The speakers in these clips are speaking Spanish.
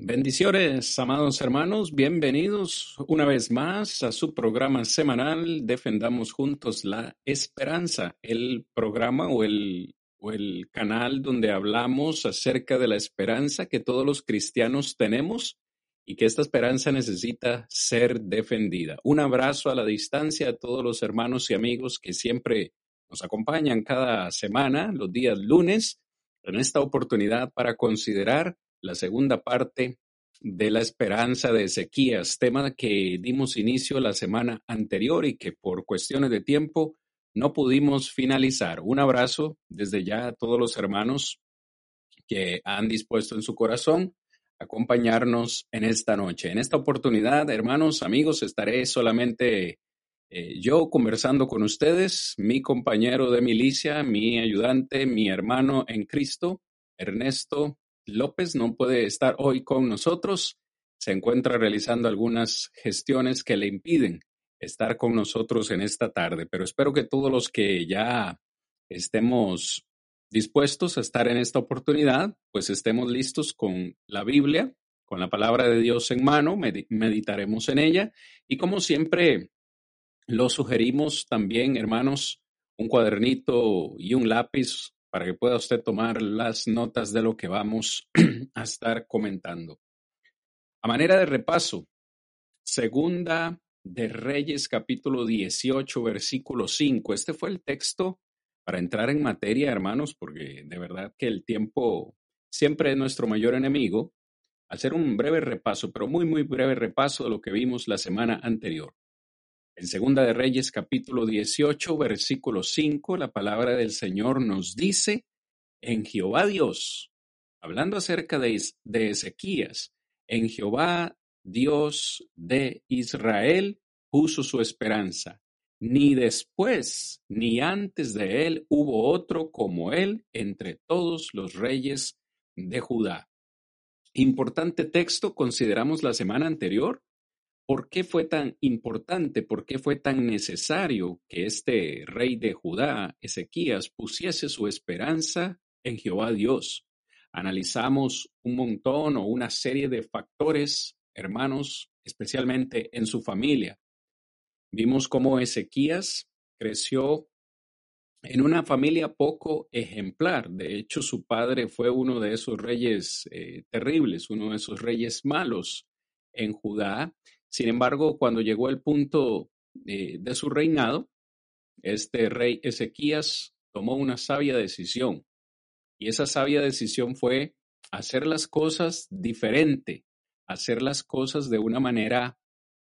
Bendiciones, amados hermanos, bienvenidos una vez más a su programa semanal Defendamos Juntos la Esperanza, el programa o el, canal donde hablamos acerca de la esperanza que todos los cristianos tenemos y que esta esperanza necesita ser defendida. Un abrazo a la distancia a todos los hermanos y amigos que siempre nos acompañan cada semana, los días lunes, en esta oportunidad para considerar la segunda parte de la esperanza de Ezequías, tema que dimos inicio la semana anterior y que por cuestiones de tiempo no pudimos finalizar. Un abrazo desde ya a todos los hermanos que han dispuesto en su corazón acompañarnos en esta noche. En esta oportunidad, hermanos, amigos, estaré solamente eh, yo conversando con ustedes, mi compañero de milicia, mi ayudante, mi hermano en Cristo, Ernesto López, no puede estar hoy con nosotros. Se encuentra realizando algunas gestiones que le impiden estar con nosotros en esta tarde, pero espero que todos los que ya estemos dispuestos a estar en esta oportunidad, pues estemos listos con la Biblia, con la palabra de Dios en mano, meditaremos en ella y como siempre lo sugerimos también, hermanos, un cuadernito y un lápiz para que pueda usted tomar las notas de lo que vamos a estar comentando. A manera de repaso, segunda de Reyes capítulo 18, versículo 5. Este fue el texto para entrar en materia, hermanos, porque de verdad que el tiempo siempre es nuestro mayor enemigo. Hacer un breve repaso, pero muy, muy breve repaso de lo que vimos la semana anterior. En Segunda de Reyes capítulo 18, versículo 5, la palabra del Señor nos dice, en Jehová Dios, hablando acerca de, de Ezequías, en Jehová Dios de Israel puso su esperanza. Ni después ni antes de él hubo otro como él entre todos los reyes de Judá. Importante texto, consideramos la semana anterior. ¿Por qué fue tan importante, por qué fue tan necesario que este rey de Judá, Ezequías, pusiese su esperanza en Jehová Dios? Analizamos un montón o una serie de factores hermanos, especialmente en su familia. Vimos cómo Ezequías creció en una familia poco ejemplar. De hecho, su padre fue uno de esos reyes eh, terribles, uno de esos reyes malos en Judá. Sin embargo, cuando llegó el punto de su reinado, este rey Ezequías tomó una sabia decisión. Y esa sabia decisión fue hacer las cosas diferente hacer las cosas de una manera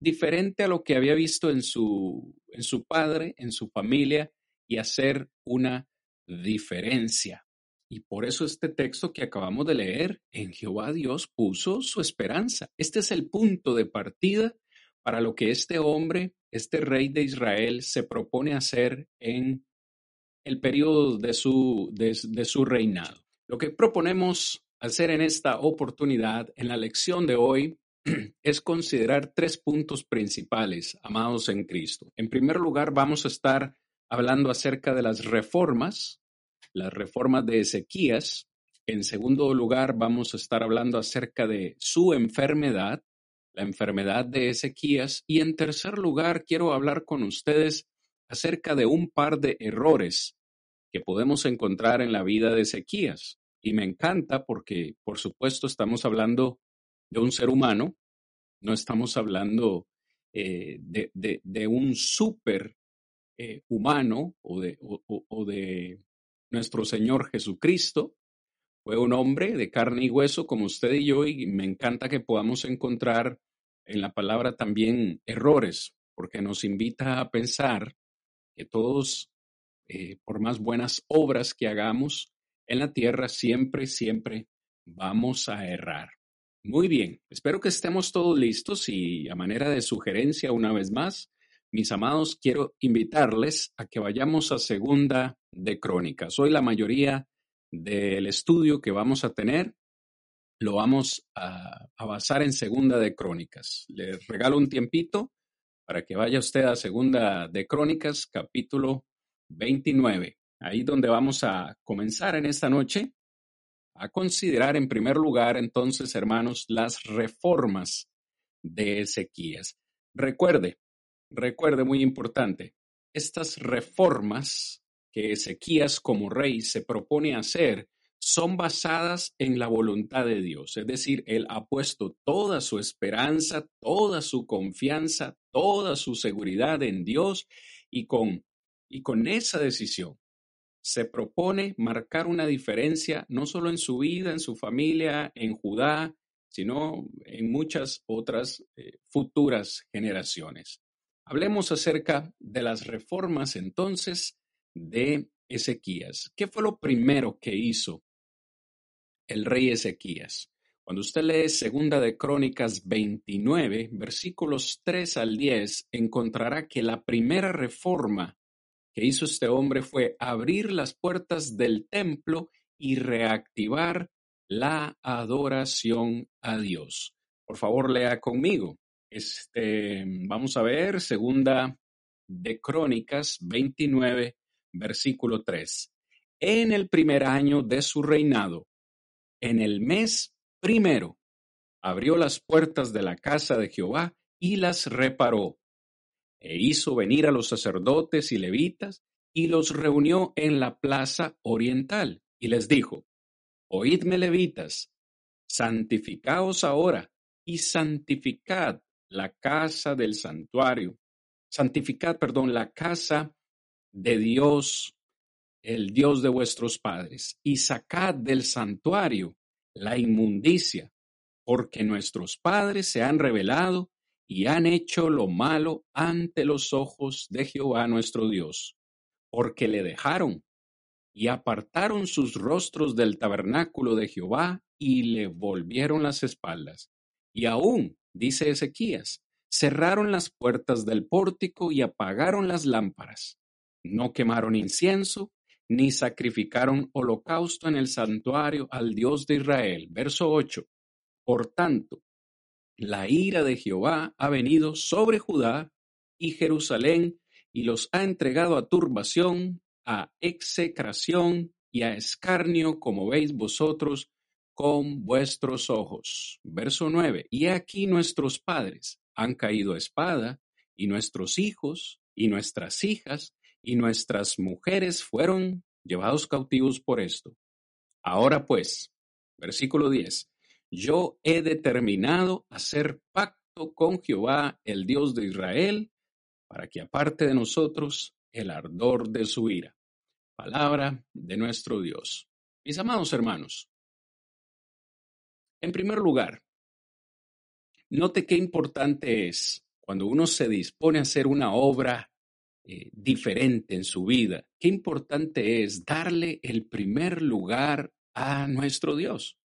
diferente a lo que había visto en su, en su padre, en su familia, y hacer una diferencia. Y por eso este texto que acabamos de leer, en Jehová Dios puso su esperanza. Este es el punto de partida para lo que este hombre, este rey de Israel, se propone hacer en el periodo de su, de su reinado. Lo que proponemos hacer en esta oportunidad, en la lección de hoy, es considerar tres puntos principales, amados en Cristo. En primer lugar, vamos a estar hablando acerca de las reformas, las reformas de Ezequías. En segundo lugar, vamos a estar hablando acerca de su enfermedad, la enfermedad de Ezequías. Y en tercer lugar, quiero hablar con ustedes acerca de un par de errores que podemos encontrar en la vida de Ezequías. Y me encanta porque, por supuesto, estamos hablando de un ser humano, no estamos hablando eh, de, un súper eh, humano o de, o de nuestro Señor Jesucristo. Fue un hombre de carne y hueso como usted y yo y me encanta que podamos encontrar en la palabra también errores, porque nos invita a pensar que todos, eh, por más buenas obras que hagamos, en la tierra siempre, siempre vamos a errar. Muy bien, espero que estemos todos listos y a manera de sugerencia una vez más, mis amados, quiero invitarles a que vayamos a segunda de crónicas. Hoy la mayoría del estudio que vamos a tener lo vamos a, a basar en segunda de crónicas. Les regalo un tiempito para que vaya usted a segunda de crónicas, capítulo 29. Ahí donde vamos a comenzar en esta noche a considerar en primer lugar entonces, hermanos, las reformas de Ezequías. Recuerde, recuerde muy importante, estas reformas que Ezequías como rey se propone hacer son basadas en la voluntad de Dios. Es decir, Él ha puesto toda su esperanza, toda su confianza, toda su seguridad en Dios y con, y con esa decisión se propone marcar una diferencia no solo en su vida, en su familia, en Judá, sino en muchas otras eh, futuras generaciones. Hablemos acerca de las reformas entonces de Ezequías. ¿Qué fue lo primero que hizo el rey Ezequías? Cuando usted lee Segunda de Crónicas 29, versículos 3 al 10, encontrará que la primera reforma que hizo este hombre fue abrir las puertas del templo y reactivar la adoración a Dios. Por favor, lea conmigo. Este, vamos a ver, segunda de Crónicas 29, versículo 3. En el primer año de su reinado, en el mes primero, abrió las puertas de la casa de Jehová y las reparó e hizo venir a los sacerdotes y levitas y los reunió en la plaza oriental y les dijo, Oídme levitas, santificaos ahora y santificad la casa del santuario, santificad, perdón, la casa de Dios, el Dios de vuestros padres, y sacad del santuario la inmundicia, porque nuestros padres se han revelado y han hecho lo malo ante los ojos de Jehová nuestro Dios, porque le dejaron y apartaron sus rostros del tabernáculo de Jehová y le volvieron las espaldas. Y aún, dice Ezequías, cerraron las puertas del pórtico y apagaron las lámparas. No quemaron incienso, ni sacrificaron holocausto en el santuario al Dios de Israel. Verso 8. Por tanto, la ira de Jehová ha venido sobre Judá y Jerusalén y los ha entregado a turbación, a execración y a escarnio, como veis vosotros con vuestros ojos. Verso 9. Y aquí nuestros padres han caído a espada, y nuestros hijos, y nuestras hijas, y nuestras mujeres fueron llevados cautivos por esto. Ahora pues, versículo 10, yo he determinado hacer pacto con Jehová, el Dios de Israel, para que aparte de nosotros el ardor de su ira. Palabra de nuestro Dios. Mis amados hermanos, en primer lugar, note qué importante es cuando uno se dispone a hacer una obra eh, diferente en su vida, qué importante es darle el primer lugar a nuestro Dios.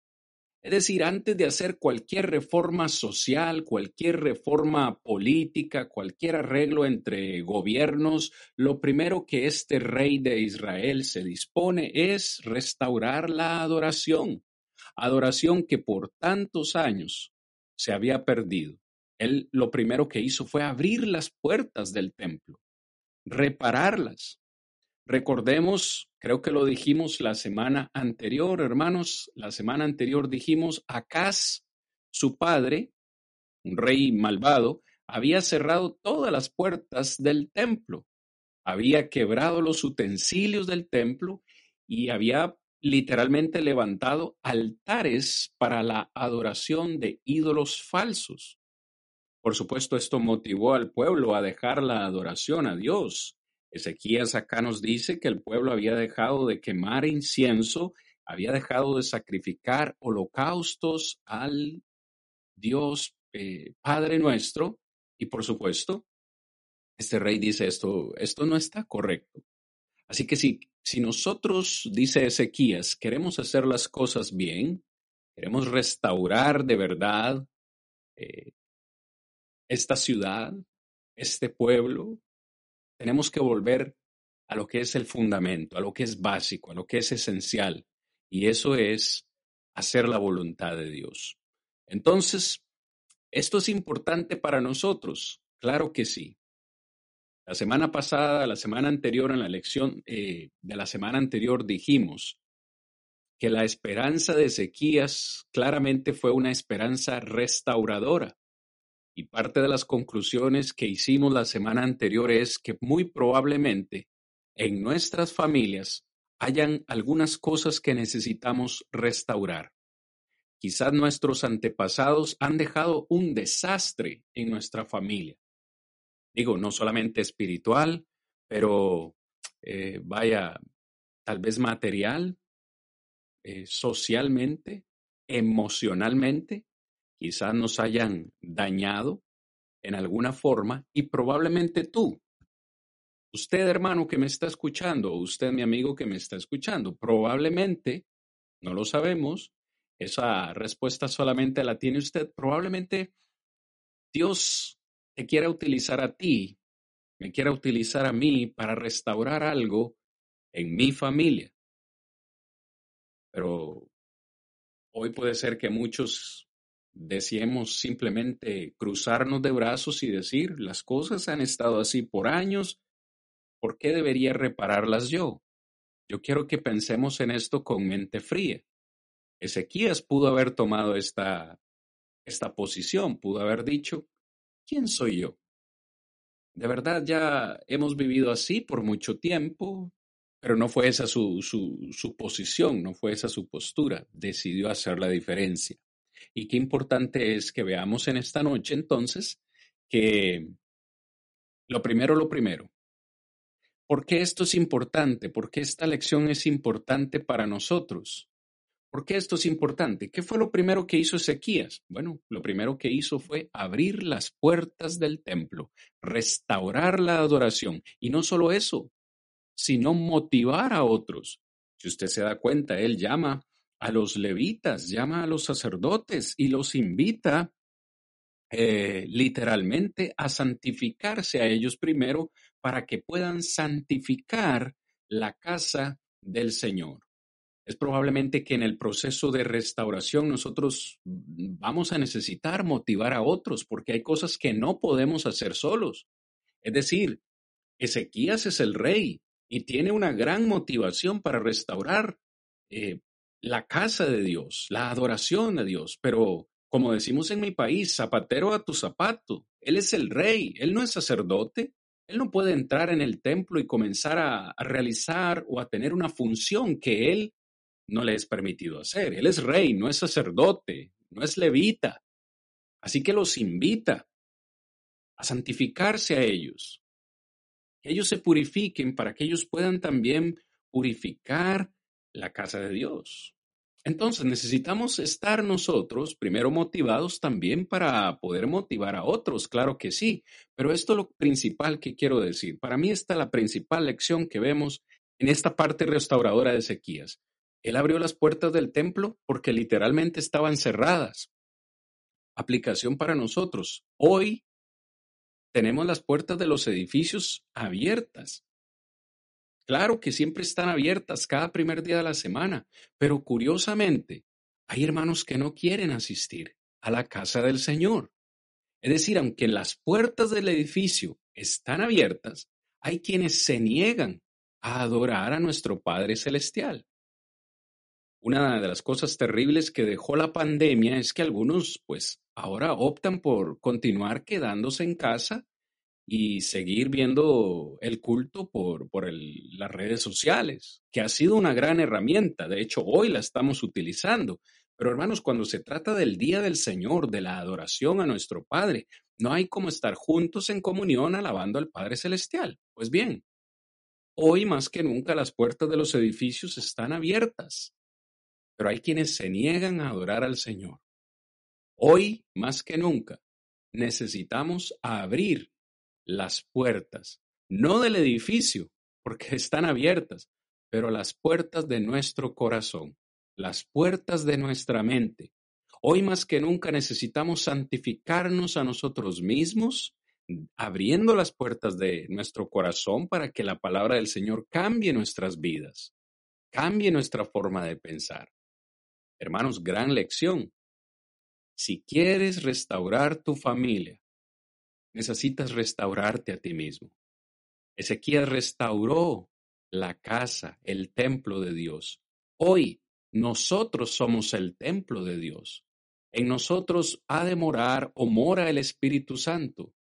Es decir, antes de hacer cualquier reforma social, cualquier reforma política, cualquier arreglo entre gobiernos, lo primero que este rey de Israel se dispone es restaurar la adoración, adoración que por tantos años se había perdido. Él lo primero que hizo fue abrir las puertas del templo, repararlas, Recordemos, creo que lo dijimos la semana anterior, hermanos, la semana anterior dijimos, Acaz, su padre, un rey malvado, había cerrado todas las puertas del templo, había quebrado los utensilios del templo y había literalmente levantado altares para la adoración de ídolos falsos. Por supuesto, esto motivó al pueblo a dejar la adoración a Dios Ezequías acá nos dice que el pueblo había dejado de quemar incienso, había dejado de sacrificar holocaustos al Dios eh, Padre nuestro y por supuesto, este rey dice esto, esto no está correcto. Así que si, si nosotros, dice Ezequías, queremos hacer las cosas bien, queremos restaurar de verdad eh, esta ciudad, este pueblo, tenemos que volver a lo que es el fundamento, a lo que es básico, a lo que es esencial, y eso es hacer la voluntad de Dios. Entonces, ¿esto es importante para nosotros? Claro que sí. La semana pasada, la semana anterior, en la lección eh, de la semana anterior dijimos que la esperanza de Ezequías claramente fue una esperanza restauradora. Y parte de las conclusiones que hicimos la semana anterior es que muy probablemente en nuestras familias hayan algunas cosas que necesitamos restaurar. Quizás nuestros antepasados han dejado un desastre en nuestra familia. Digo, no solamente espiritual, pero eh, vaya, tal vez material, eh, socialmente, emocionalmente, quizás nos hayan dañado en alguna forma y probablemente tú, usted hermano que me está escuchando, usted mi amigo que me está escuchando, probablemente, no lo sabemos, esa respuesta solamente la tiene usted, probablemente Dios te quiera utilizar a ti, me quiera utilizar a mí para restaurar algo en mi familia. Pero hoy puede ser que muchos deseemos simplemente cruzarnos de brazos y decir, las cosas han estado así por años, ¿por qué debería repararlas yo? Yo quiero que pensemos en esto con mente fría. Ezequías pudo haber tomado esta, esta posición, pudo haber dicho, ¿quién soy yo? De verdad ya hemos vivido así por mucho tiempo, pero no fue esa su, su, posición, no fue esa su postura. Decidió hacer la diferencia. Y qué importante es que veamos en esta noche entonces que lo primero, lo primero. ¿Por qué esto es importante? ¿Por qué esta lección es importante para nosotros? ¿Por qué esto es importante? ¿Qué fue lo primero que hizo Ezequías? Bueno, lo primero que hizo fue abrir las puertas del templo, restaurar la adoración. Y no solo eso, sino motivar a otros. Si usted se da cuenta, él llama a los levitas, llama a los sacerdotes y los invita eh, literalmente a santificarse a ellos primero para que puedan santificar la casa del Señor. Es probablemente que en el proceso de restauración nosotros vamos a necesitar motivar a otros porque hay cosas que no podemos hacer solos. Es decir, Ezequías es el rey, y tiene una gran motivación para restaurar eh, la casa de Dios, la adoración a Dios. Pero como decimos en mi país, zapatero a tu zapato. Él es el rey, él no es sacerdote. Él no puede entrar en el templo y comenzar a, a realizar o a tener una función que él no le es permitido hacer. Él es rey, no es sacerdote, no es levita. Así que los invita a santificarse a ellos, ellos se purifiquen para que ellos puedan también purificar la casa de Dios. Entonces necesitamos estar nosotros primero motivados también para poder motivar a otros, claro que sí, pero esto es lo principal que quiero decir. Para mí esta es la principal lección que vemos en esta parte restauradora de Ezequías. Él abrió las puertas del templo porque literalmente estaban cerradas. Aplicación para nosotros. Hoy tenemos las puertas de los edificios abiertas. Claro que siempre están abiertas cada primer día de la semana, pero curiosamente hay hermanos que no quieren asistir a la casa del Señor. Es decir, aunque las puertas del edificio están abiertas, hay quienes se niegan a adorar a nuestro Padre Celestial. Una de las cosas terribles que dejó la pandemia es que algunos, pues, ahora optan por continuar quedándose en casa y seguir viendo el culto por, por las redes sociales, que ha sido una gran herramienta. De hecho, hoy la estamos utilizando. Pero hermanos, cuando se trata del Día del Señor, de la adoración a nuestro Padre, no hay como estar juntos en comunión alabando al Padre Celestial. Pues bien, hoy más que nunca las puertas de los edificios están abiertas pero hay quienes se niegan a adorar al Señor. Hoy, más que nunca, necesitamos abrir las puertas, no del edificio, porque están abiertas, pero las puertas de nuestro corazón. las puertas de nuestra mente. Hoy más que nunca necesitamos santificarnos a nosotros mismos, abriendo las puertas de nuestro corazón para que la palabra del Señor cambie nuestras vidas, cambie nuestra forma de pensar. Hermanos, gran lección. Si quieres restaurar tu familia, necesitas restaurarte a ti mismo. Ezequiel restauró la casa, el templo de Dios. Hoy nosotros somos el templo de Dios. En nosotros ha de morar o mora el Espíritu Santo.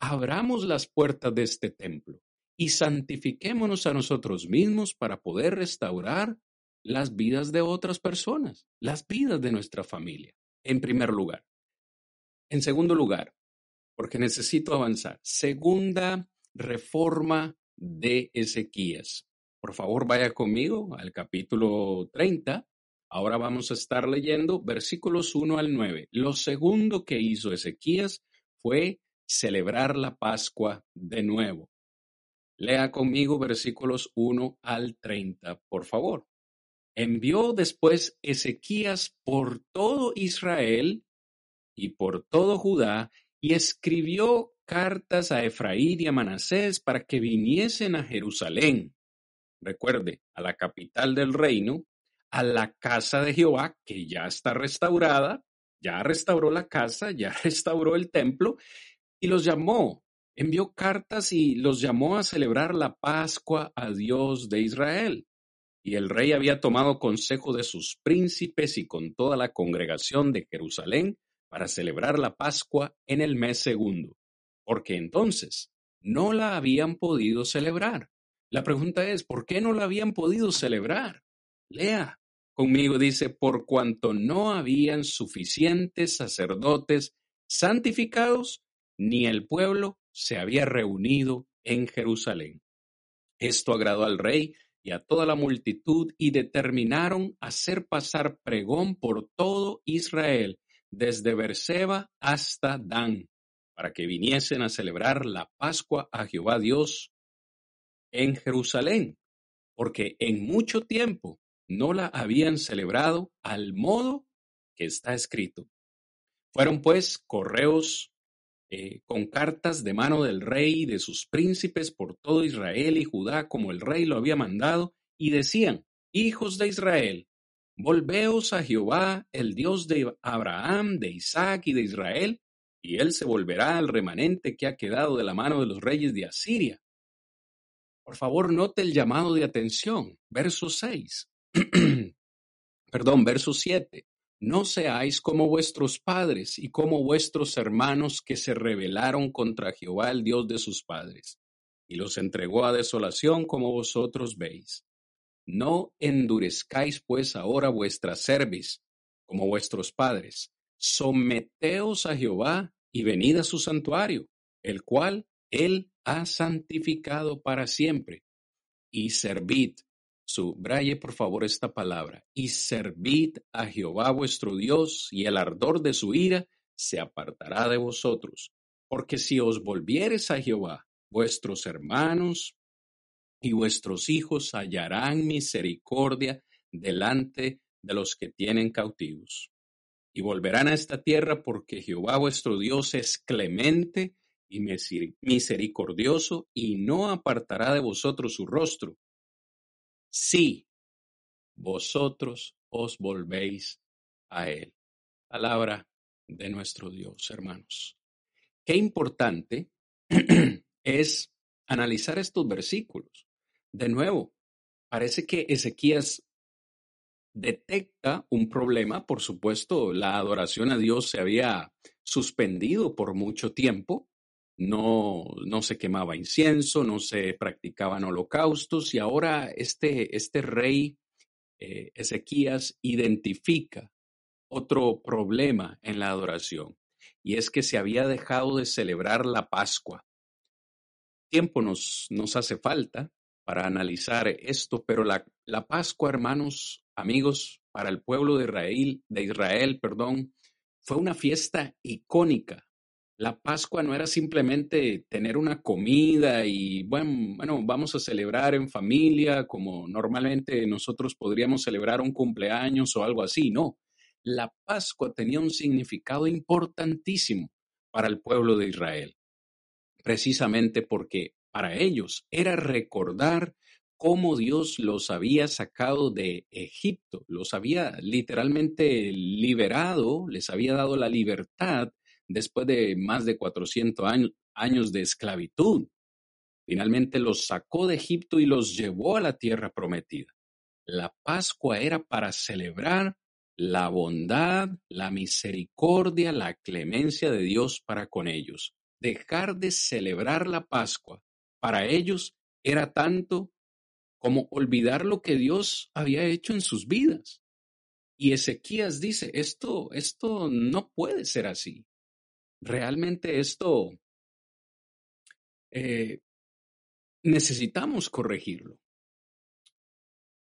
Abramos las puertas de este templo y santifiquémonos a nosotros mismos para poder restaurar las vidas de otras personas, las vidas de nuestra familia, en primer lugar. En segundo lugar, porque necesito avanzar, segunda reforma de Ezequías. Por favor, vaya conmigo al capítulo 30. Ahora vamos a estar leyendo versículos 1 al 9. Lo segundo que hizo Ezequías fue celebrar la Pascua de nuevo. Lea conmigo versículos 1 al 30, por favor. Envió después Ezequías por todo Israel y por todo Judá y escribió cartas a Efraín y a Manasés para que viniesen a Jerusalén. Recuerde, a la capital del reino, a la casa de Jehová, que ya está restaurada, ya restauró la casa, ya restauró el templo, y los llamó, envió cartas y los llamó a celebrar la Pascua a Dios de Israel. Y el rey había tomado consejo de sus príncipes y con toda la congregación de Jerusalén para celebrar la Pascua en el mes segundo, porque entonces no la habían podido celebrar. La pregunta es, ¿por qué no la habían podido celebrar? Lea conmigo, dice, por cuanto no habían suficientes sacerdotes santificados, ni el pueblo se había reunido en Jerusalén. Esto agradó al rey y a toda la multitud y determinaron hacer pasar pregón por todo Israel, desde Berseba hasta Dan, para que viniesen a celebrar la Pascua a Jehová Dios en Jerusalén, porque en mucho tiempo no la habían celebrado al modo que está escrito. Fueron pues correos eh, con cartas de mano del rey y de sus príncipes por todo Israel y Judá, como el rey lo había mandado, y decían, Hijos de Israel, volveos a Jehová, el Dios de Abraham, de Isaac y de Israel, y él se volverá al remanente que ha quedado de la mano de los reyes de Asiria. Por favor, note el llamado de atención, verso 6. Perdón, verso 7. No seáis como vuestros padres y como vuestros hermanos que se rebelaron contra Jehová, el Dios de sus padres, y los entregó a desolación como vosotros veis. No endurezcáis pues ahora vuestra cerviz, como vuestros padres. Someteos a Jehová y venid a su santuario, el cual él ha santificado para siempre. Y servid Subraye por favor esta palabra. Y servid a Jehová vuestro Dios, y el ardor de su ira se apartará de vosotros. Porque si os volvieres a Jehová, vuestros hermanos y vuestros hijos hallarán misericordia delante de los que tienen cautivos. Y volverán a esta tierra porque Jehová vuestro Dios es clemente y misericordioso y no apartará de vosotros su rostro si vosotros os volvéis a Él. Palabra de nuestro Dios, hermanos. Qué importante es analizar estos versículos. De nuevo, parece que Ezequías detecta un problema. Por supuesto, la adoración a Dios se había suspendido por mucho tiempo no, no se quemaba incienso, no se practicaban holocaustos y ahora este, este rey eh, Ezequías identifica otro problema en la adoración y es que se había dejado de celebrar la Pascua. Tiempo nos, nos hace falta para analizar esto, pero la, la Pascua, hermanos, amigos, para el pueblo de Israel, de Israel, perdón, fue una fiesta icónica La Pascua no era simplemente tener una comida y, bueno, bueno, vamos a celebrar en familia como normalmente nosotros podríamos celebrar un cumpleaños o algo así. No, la Pascua tenía un significado importantísimo para el pueblo de Israel, precisamente porque para ellos era recordar cómo Dios los había sacado de Egipto, los había literalmente liberado, les había dado la libertad después de más de 400 años, de esclavitud. Finalmente los sacó de Egipto y los llevó a la tierra prometida. La Pascua era para celebrar la bondad, la misericordia, la clemencia de Dios para con ellos. Dejar de celebrar la Pascua para ellos era tanto como olvidar lo que Dios había hecho en sus vidas. Y Ezequías dice, esto, esto no puede ser así. Realmente esto eh, necesitamos corregirlo.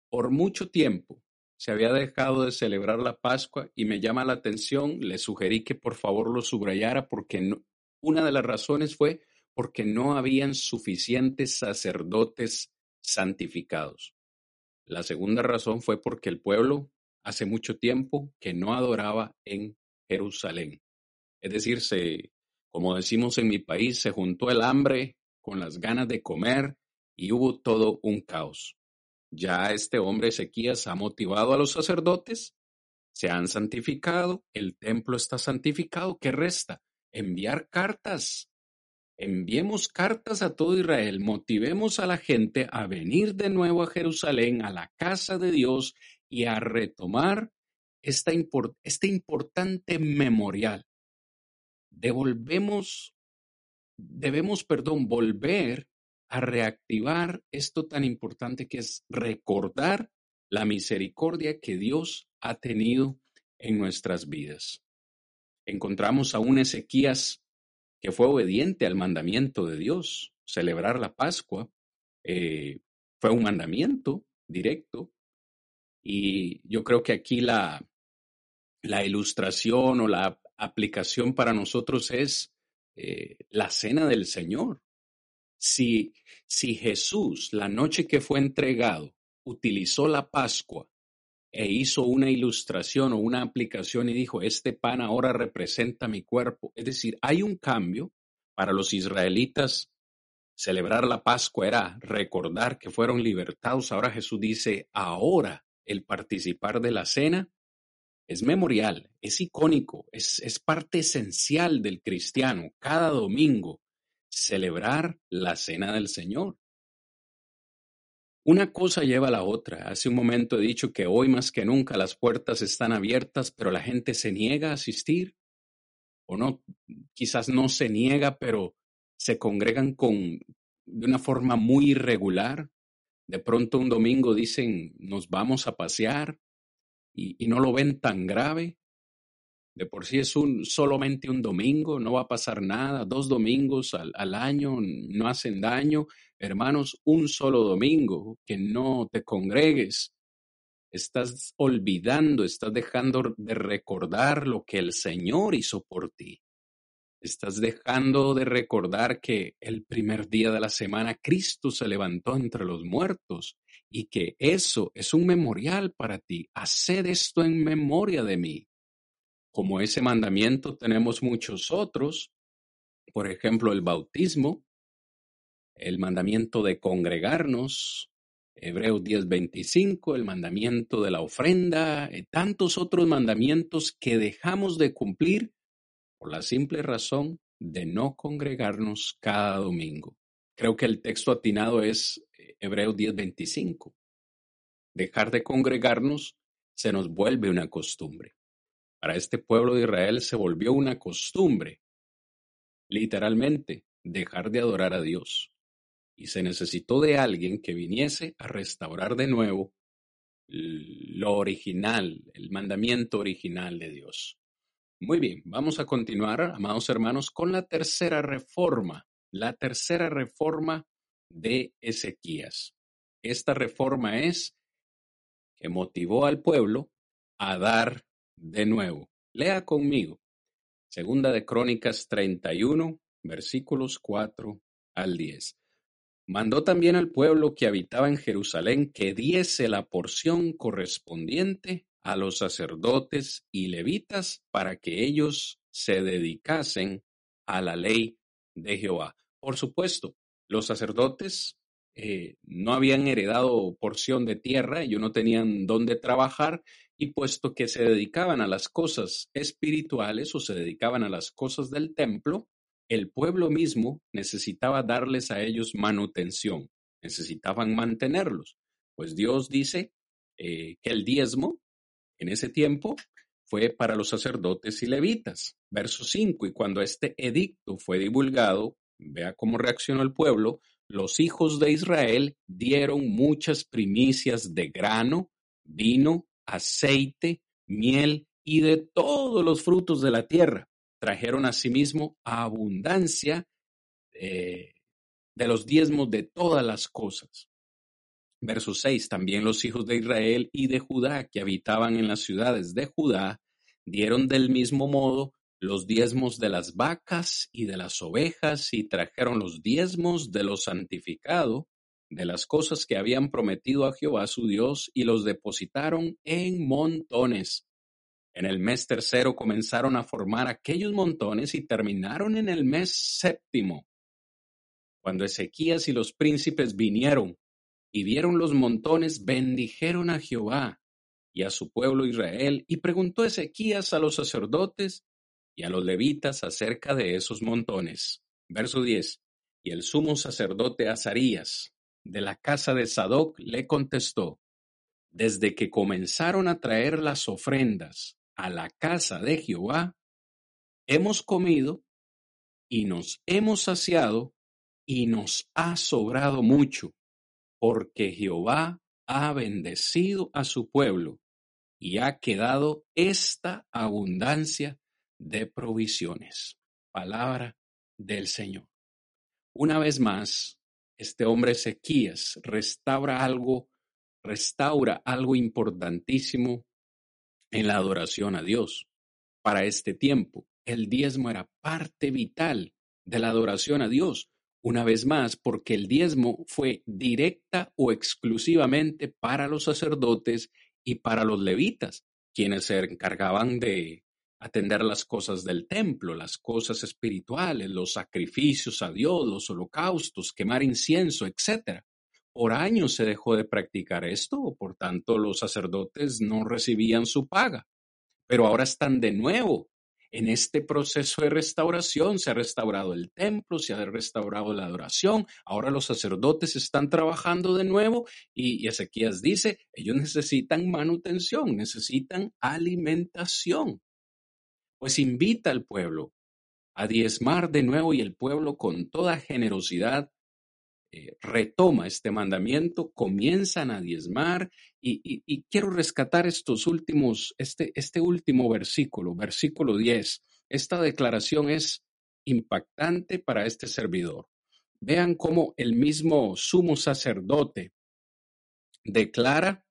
Por mucho tiempo se había dejado de celebrar la Pascua y me llama la atención, le sugerí que por favor lo subrayara porque una de las razones fue porque no habían suficientes sacerdotes santificados. La segunda razón fue porque el pueblo hace mucho tiempo que no adoraba en Jerusalén. Es decir, se, como decimos en mi país, se juntó el hambre con las ganas de comer y hubo todo un caos. Ya este hombre Ezequías ha motivado a los sacerdotes, se han santificado, el templo está santificado. ¿Qué resta? Enviar cartas Enviemos cartas a todo Israel, motivemos a la gente a venir de nuevo a Jerusalén, a la casa de Dios y a retomar esta este importante memorial. Devolvemos, debemos, perdón, volver a reactivar esto tan importante que es recordar la misericordia que Dios ha tenido en nuestras vidas. Encontramos a un Ezequías que fue obediente al mandamiento de Dios. Celebrar la Pascua eh, fue un mandamiento directo y yo creo que aquí la, la ilustración o la aplicación para nosotros es eh, la cena del Señor. Si, si Jesús, la noche que fue entregado, utilizó la Pascua e hizo una ilustración o una aplicación y dijo, este pan ahora representa mi cuerpo. Es decir, hay un cambio para los israelitas. Celebrar la Pascua era recordar que fueron libertados. Ahora Jesús dice, ahora el participar de la cena es memorial, es icónico, es, es parte esencial del cristiano. Cada domingo celebrar la cena del Señor. Una cosa lleva a la otra. Hace un momento he dicho que hoy más que nunca las puertas están abiertas, pero la gente se niega a asistir. O no, quizás no se niega, pero se congregan con de una forma muy irregular. De pronto un domingo dicen nos vamos a pasear y, y no lo ven tan grave. De por sí es un solamente un domingo, no va a pasar nada. Dos domingos al, al año no hacen daño. Hermanos, un solo domingo que no te congregues. Estás olvidando, estás dejando de recordar lo que el Señor hizo por ti. Estás dejando de recordar que el primer día de la semana Cristo se levantó entre los muertos y que eso es un memorial para ti. Haced esto en memoria de mí. Como ese mandamiento tenemos muchos otros, por ejemplo, el bautismo, el mandamiento de congregarnos, Hebreos 10:25, el mandamiento de la ofrenda, y eh, tantos otros mandamientos que dejamos de cumplir por la simple razón de no congregarnos cada domingo. Creo que el texto atinado es eh, Hebreos 10:25. Dejar de congregarnos se nos vuelve una costumbre. Para este pueblo de Israel se volvió una costumbre, literalmente, dejar de adorar a Dios. Y se necesitó de alguien que viniese a restaurar de nuevo lo original, el mandamiento original de Dios. Muy bien, vamos a continuar, amados hermanos, con la tercera reforma, la tercera reforma de Ezequías. Esta reforma es que motivó al pueblo a dar de nuevo. Lea conmigo Segunda de Crónicas 31, versículos 4 al 10. Mandó también al pueblo que habitaba en Jerusalén que diese la porción correspondiente a los sacerdotes y levitas para que ellos se dedicasen a la ley de Jehová. Por supuesto, los sacerdotes eh, no habían heredado porción de tierra, ellos no tenían dónde trabajar y puesto que se dedicaban a las cosas espirituales o se dedicaban a las cosas del templo, el pueblo mismo necesitaba darles a ellos manutención, necesitaban mantenerlos. Pues Dios dice eh, que el diezmo en ese tiempo fue para los sacerdotes y levitas. Verso 5, y cuando este edicto fue divulgado, vea cómo reaccionó el pueblo, los hijos de Israel dieron muchas primicias de grano, vino, aceite, miel y de todos los frutos de la tierra trajeron asimismo abundancia eh, de los diezmos de todas las cosas. Verso 6. También los hijos de Israel y de Judá que habitaban en las ciudades de Judá dieron del mismo modo los diezmos de las vacas y de las ovejas y trajeron los diezmos de lo santificado de las cosas que habían prometido a Jehová su Dios y los depositaron en montones en el mes tercero comenzaron a formar aquellos montones y terminaron en el mes séptimo. Cuando Ezequías y los príncipes vinieron y vieron los montones, bendijeron a Jehová y a su pueblo Israel, y preguntó Ezequías a los sacerdotes y a los levitas acerca de esos montones. Verso 10. Y el sumo sacerdote Azarías, de la casa de Sadoc, le contestó, desde que comenzaron a traer las ofrendas a la casa de Jehová, hemos comido y nos hemos saciado y nos ha sobrado mucho, porque Jehová ha bendecido a su pueblo y ha quedado esta abundancia de provisiones. Palabra del Señor. Una vez más, este hombre Ezequías restaura algo, restaura algo importantísimo en la adoración a Dios. Para este tiempo, el diezmo era parte vital de la adoración a Dios, una vez más, porque el diezmo fue directa o exclusivamente para los sacerdotes y para los levitas, quienes se encargaban de atender las cosas del templo, las cosas espirituales, los sacrificios a Dios, los holocaustos, quemar incienso, etc. Por años se dejó de practicar esto, por tanto los sacerdotes no recibían su paga. Pero ahora están de nuevo en este proceso de restauración. Se ha restaurado el templo, se ha restaurado la adoración. Ahora los sacerdotes están trabajando de nuevo y, Ezequías dice, ellos necesitan manutención, necesitan alimentación. Pues invita al pueblo a diezmar de nuevo y el pueblo con toda generosidad eh, retoma este mandamiento, comienzan a diezmar y, quiero rescatar estos últimos, este, este último versículo, versículo 10. Esta declaración es impactante para este servidor. Vean cómo el mismo sumo sacerdote declara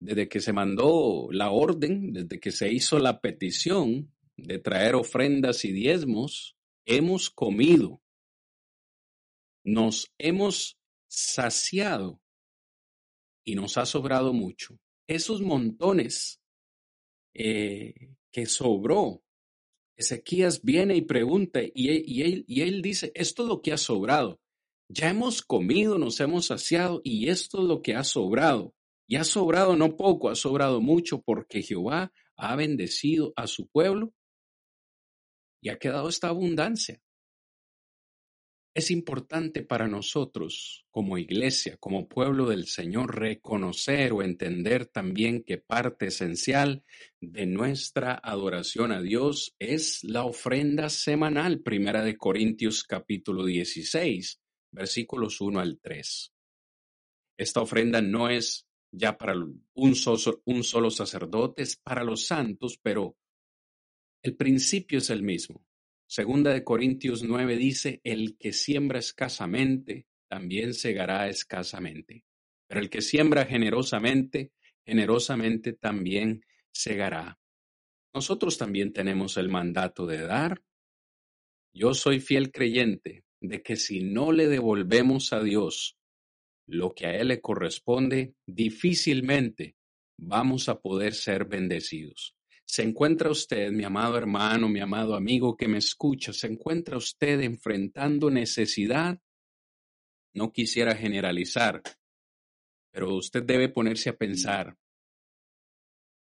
desde que se mandó la orden, desde que se hizo la petición de traer ofrendas y diezmos, hemos comido nos hemos saciado y nos ha sobrado mucho. Esos montones eh, que sobró, Ezequías viene y pregunta y, él, y él dice, esto es lo que ha sobrado. Ya hemos comido, nos hemos saciado y esto es lo que ha sobrado. Y ha sobrado no poco, ha sobrado mucho porque Jehová ha bendecido a su pueblo y ha quedado esta abundancia. Es importante para nosotros, como iglesia, como pueblo del Señor, reconocer o entender también que parte esencial de nuestra adoración a Dios es la ofrenda semanal, primera de Corintios capítulo 16, versículos 1 al 3. Esta ofrenda no es ya para un solo, sacerdote, es para los santos, pero el principio es el mismo. Segunda de Corintios 9 dice, el que siembra escasamente, también segará escasamente. Pero el que siembra generosamente, generosamente también segará. nosotros también tenemos el mandato de dar. Yo soy fiel creyente de que si no le devolvemos a Dios lo que a Él le corresponde, difícilmente vamos a poder ser bendecidos. ¿Se encuentra usted, mi amado hermano, mi amado amigo que me escucha, se encuentra usted enfrentando necesidad? No quisiera generalizar, pero usted debe ponerse a pensar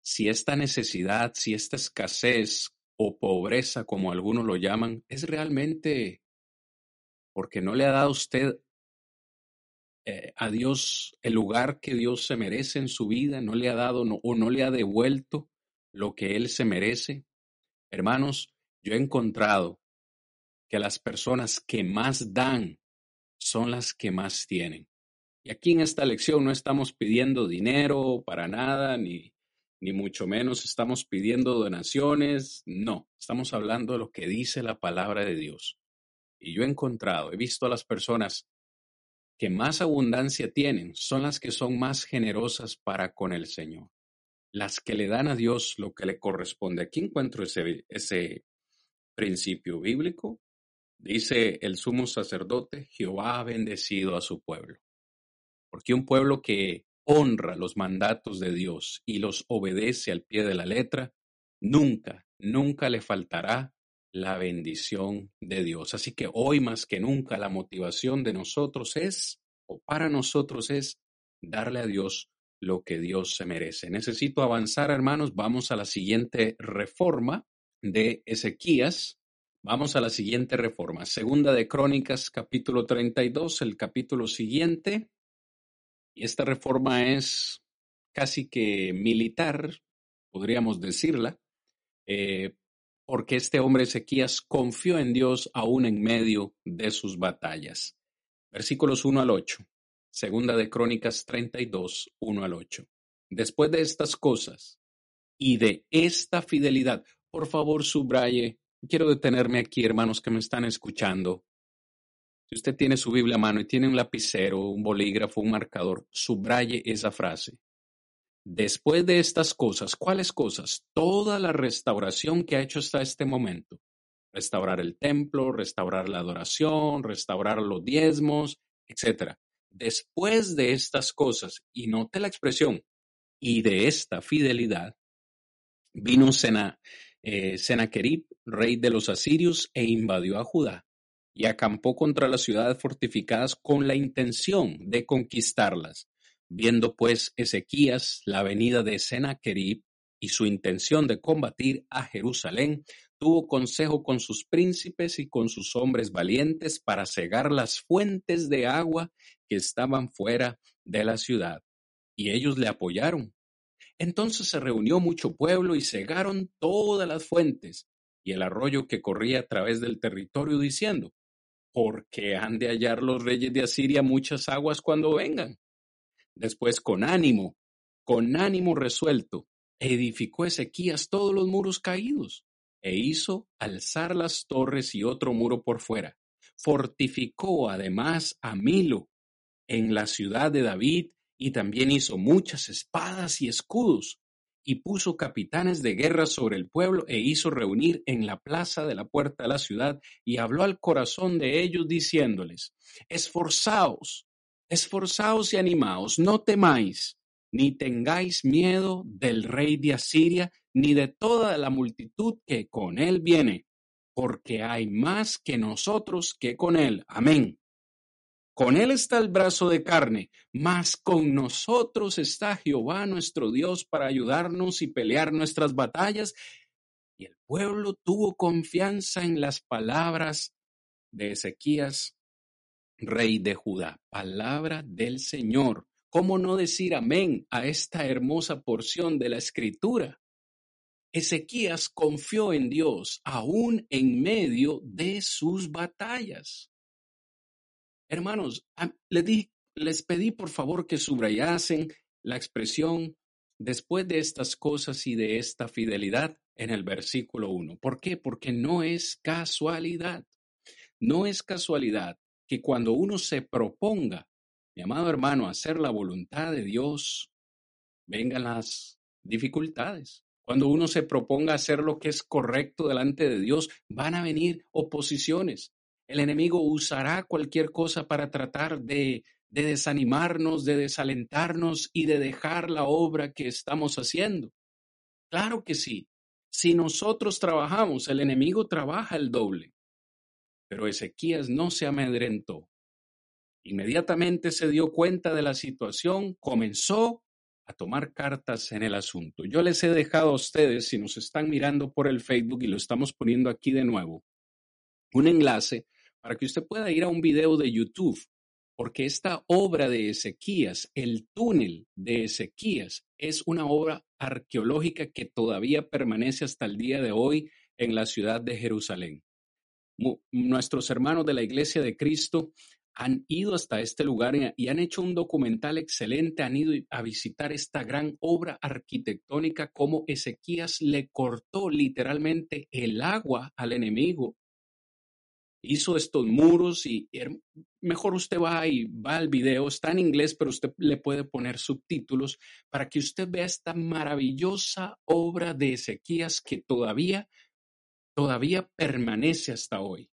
si esta necesidad, si esta escasez o pobreza, como algunos lo llaman, es realmente porque no le ha dado usted eh, a Dios el lugar que Dios se merece en su vida, no le ha dado o no le ha devuelto lo que Él se merece. Hermanos, yo he encontrado que las personas que más dan son las que más tienen. Y aquí en esta lección no estamos pidiendo dinero para nada, ni, ni mucho menos estamos pidiendo donaciones, no, estamos hablando de lo que dice la palabra de Dios. Y yo he encontrado, he visto a las personas que más abundancia tienen, son las que son más generosas para con el Señor, las que le dan a Dios lo que le corresponde. Aquí encuentro ese, ese principio bíblico. Dice el sumo sacerdote, Jehová ha bendecido a su pueblo. Porque un pueblo que honra los mandatos de Dios y los obedece al pie de la letra, nunca, nunca le faltará la bendición de Dios. Así que hoy más que nunca la motivación de nosotros es, o para nosotros es, darle a Dios lo que Dios se merece. Necesito avanzar, hermanos. Vamos a la siguiente reforma de Ezequías. Vamos a la siguiente reforma. Segunda de Crónicas, capítulo 32, el capítulo siguiente. Y esta reforma es casi que militar, podríamos decirla, eh, porque este hombre Ezequías confió en Dios aún en medio de sus batallas. Versículos 1 al 8. Segunda de Crónicas 32, 1 al 8. Después de estas cosas y de esta fidelidad, por favor subraye, quiero detenerme aquí, hermanos que me están escuchando, si usted tiene su Biblia a mano y tiene un lapicero, un bolígrafo, un marcador, subraye esa frase. Después de estas cosas, ¿cuáles cosas? Toda la restauración que ha hecho hasta este momento. Restaurar el templo, restaurar la adoración, restaurar los diezmos, etc. Después de estas cosas, y note la expresión, y de esta fidelidad, vino eh, Senaquerib, rey de los asirios, e invadió a Judá y acampó contra las ciudades fortificadas con la intención de conquistarlas. Viendo pues Ezequías la venida de Sennacherib y su intención de combatir a Jerusalén, tuvo consejo con sus príncipes y con sus hombres valientes para cegar las fuentes de agua que estaban fuera de la ciudad. Y ellos le apoyaron. Entonces se reunió mucho pueblo y cegaron todas las fuentes y el arroyo que corría a través del territorio, diciendo, porque han de hallar los reyes de Asiria muchas aguas cuando vengan. Después, con ánimo, con ánimo resuelto, edificó Ezequías todos los muros caídos, e hizo alzar las torres y otro muro por fuera. Fortificó además a Milo en la ciudad de David, y también hizo muchas espadas y escudos, y puso capitanes de guerra sobre el pueblo e hizo reunir en la plaza de la puerta de la ciudad y habló al corazón de ellos diciéndoles, esforzaos, esforzaos y animaos, no temáis, ni tengáis miedo del rey de Asiria, ni de toda la multitud que con él viene, porque hay más que nosotros que con él. Amén. Con él está el brazo de carne, mas con nosotros está Jehová nuestro Dios para ayudarnos y pelear nuestras batallas. Y el pueblo tuvo confianza en las palabras de Ezequías, rey de Judá. Palabra del Señor. ¿Cómo no decir amén a esta hermosa porción de la escritura? Ezequías confió en Dios aún en medio de sus batallas. Hermanos, les, pedí por favor que subrayasen la expresión después de estas cosas y de esta fidelidad en el versículo 1. ¿Por qué? Porque no es casualidad. No es casualidad que cuando uno se proponga, mi amado hermano, hacer la voluntad de Dios, vengan las dificultades. Cuando uno se proponga hacer lo que es correcto delante de Dios, van a venir oposiciones. El enemigo usará cualquier cosa para tratar de, de desanimarnos, de desalentarnos y de dejar la obra que estamos haciendo. Claro que sí. Si nosotros trabajamos, el enemigo trabaja el doble. Pero Ezequías no se amedrentó. Inmediatamente se dio cuenta de la situación, comenzó a tomar cartas en el asunto. Yo les he dejado a ustedes, si nos están mirando por el Facebook y lo estamos poniendo aquí de nuevo, un enlace para que usted pueda ir a un video de YouTube, porque esta obra de Ezequías, el túnel de Ezequías, es una obra arqueológica que todavía permanece hasta el día de hoy en la ciudad de Jerusalén. Nuestros hermanos de la Iglesia de Cristo han ido hasta este lugar y han hecho un documental excelente, han ido a visitar esta gran obra arquitectónica, como Ezequías le cortó literalmente el agua al enemigo. Hizo estos muros y mejor usted va y va al video, está en inglés, pero usted le puede poner subtítulos para que usted vea esta maravillosa obra de Ezequías que todavía, todavía permanece hasta hoy.